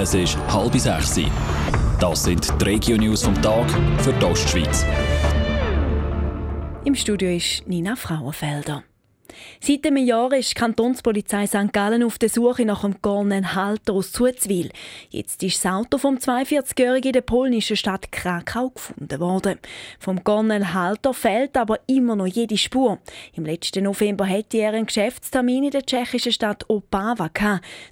Es ist halb sechs. Das sind die Regio-News vom Tag für die Ostschweiz. Im Studio ist Nina Frauenfelder. Seit einem Jahr ist die Kantonspolizei St. Gallen auf der Suche nach dem Gornen Halter aus Zuzwil. Jetzt ist das Auto vom 42-Jährigen in der polnischen Stadt Krakau gefunden worden. Vom Gornen Halter fehlt aber immer noch jede Spur. Im letzten November hätte er einen Geschäftstermin in der tschechischen Stadt Opava.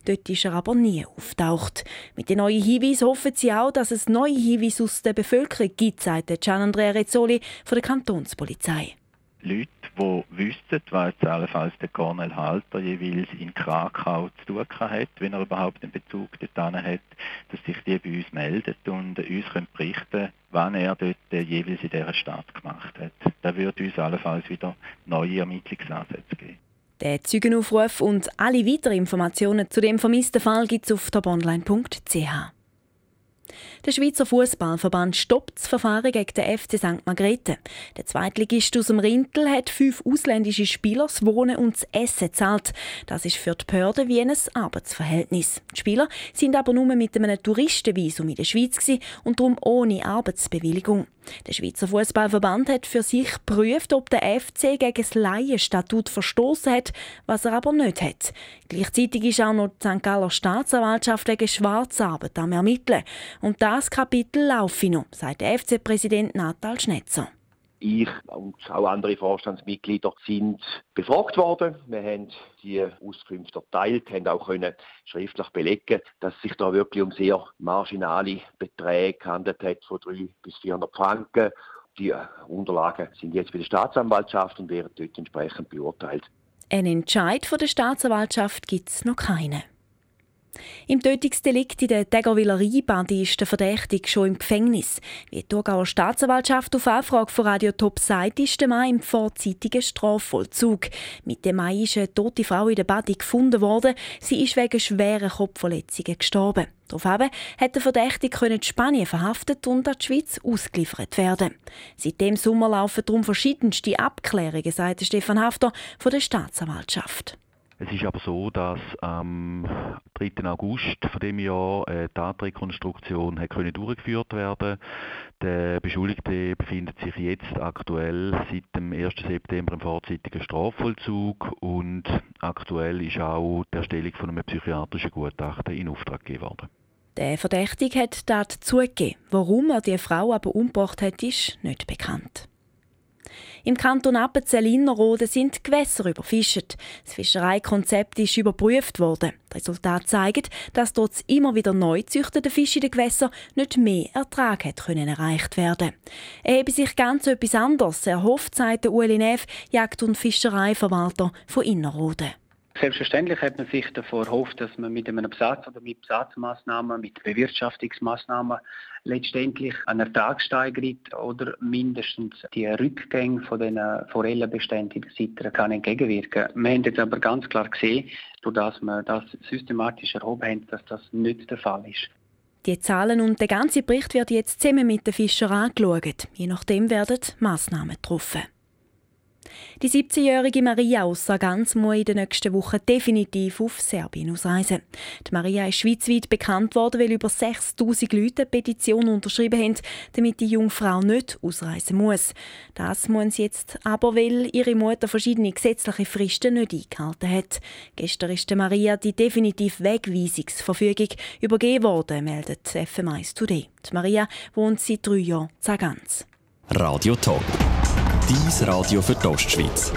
Dort ist er aber nie auftaucht. Mit den neuen Hinweisen hoffen sie auch, dass es neue Hinweise aus der Bevölkerung gibt, sagt Gian Andrea Rezzoli von der Kantonspolizei. Leute, die wüssten, was allenfalls der Cornel Halter jeweils in Krakau zu tun hat, wenn er überhaupt einen Bezug dorthin hat, dass sich die bei uns meldet und uns können berichten wann er dort jeweils in dieser Stadt gemacht hat. Da würde uns allenfalls wieder neue Ermittlungsansätze geben. Den Zeugenaufruf und alle weiteren Informationen zu dem vermissten Fall gibt es auf tabonline.ch. Der Schweizer Fußballverband stoppt das Verfahren gegen den FC St. Margrethe. Der Zweitligist aus dem Rintel hat fünf ausländische Spieler das Wohnen und das Essen gezahlt. Das ist für die Behörden wie ein Arbeitsverhältnis. Die Spieler sind aber nur mit einem Touristenvisum in der Schweiz und darum ohne Arbeitsbewilligung. Der Schweizer Fußballverband hat für sich geprüft, ob der FC gegen das Laienstatut verstoßen hat, was er aber nicht hat. Gleichzeitig ist auch noch die St. Galler Staatsanwaltschaft wegen Schwarzarbeit am Ermitteln. Und das Kapitel laufe noch, sagt der FC-Präsident Natal Schnetzer. Ich und auch andere Vorstandsmitglieder sind befragt worden. Wir haben die Auskünfte erteilt, haben auch können schriftlich belegen, dass sich da wirklich um sehr marginale Beträge gehandelt hat, von 300 bis 400 Franken. Die Unterlagen sind jetzt bei der Staatsanwaltschaft und werden dort entsprechend beurteilt. Ein Entscheid von der Staatsanwaltschaft gibt es noch keinen. Im Tötungsdelikt in der Tägerwiller Rheinbahn ist der Verdächtige schon im Gefängnis. Wie die Thurgauer Staatsanwaltschaft auf Anfrage von Radio Top sagt, ist der Mann im vorzeitigen Strafvollzug. Mit dem Mann ist eine tote Frau in der Bade gefunden worden. Sie ist wegen schwerer Kopfverletzungen gestorben. Daraufhin hat der Verdächtige in Spanien verhaftet und an die Schweiz ausgeliefert werden. Seit dem Sommer laufen darum verschiedenste Abklärungen, sagt Stefan Hafter von der Staatsanwaltschaft. Es ist aber so, dass am 3. August von dem Jahr eine Tatrekonstruktion hat durchgeführt werden. Der Beschuldigte befindet sich jetzt aktuell seit dem 1. September im vorzeitigen Strafvollzug und aktuell ist auch die Erstellung von einem psychiatrischen Gutachten in Auftrag gegeben worden. Der Verdächtige hat dort zugegeben. Warum er die Frau aber umgebracht hat, ist nicht bekannt. Im Kanton Appenzell-Innerrhoden sind die Gewässer überfischt. Das Fischereikonzept ist überprüft worden. Das Resultat zeigt, dass dort immer wieder neu gezüchtete Fische in den Gewässern nicht mehr Ertrag hat können erreicht werden. Er habe sich ganz etwas anderes erhofft, sagt Ueli Neff, Jagd- und Fischereiverwalter von Innerrhoden. Selbstverständlich hat man sich davor erhofft, dass man mit einem Besatz oder mit Besatzmaßnahmen, mit Bewirtschaftungsmaßnahmen letztendlich einen Ertrag steigert oder mindestens die Rückgänge von den Forellenbeständen in der Sitter kann entgegenwirken. Wir haben jetzt aber ganz klar gesehen, dass wir das systematisch erhoben haben, dass das nicht der Fall ist. Die Zahlen und der ganze Bericht wird jetzt zusammen mit den Fischern angeschaut. Je nachdem werden Massnahmen getroffen. Die 17-jährige Maria aus Sargans muss in den nächsten Wochen definitiv auf Serbien ausreisen. Die Maria ist schweizweit bekannt worden, weil über 6000 Leute eine Petition unterschrieben haben, damit die junge Frau nicht ausreisen muss. Das muss sie jetzt aber, weil ihre Mutter verschiedene gesetzliche Fristen nicht eingehalten hat. Gestern ist der Maria die definitive Wegweisungsverfügung übergeben worden, meldet FM1 Today. Die Maria wohnt seit drei Jahren in Sargans. Radio Top. Dies Radio für die Ostschweiz.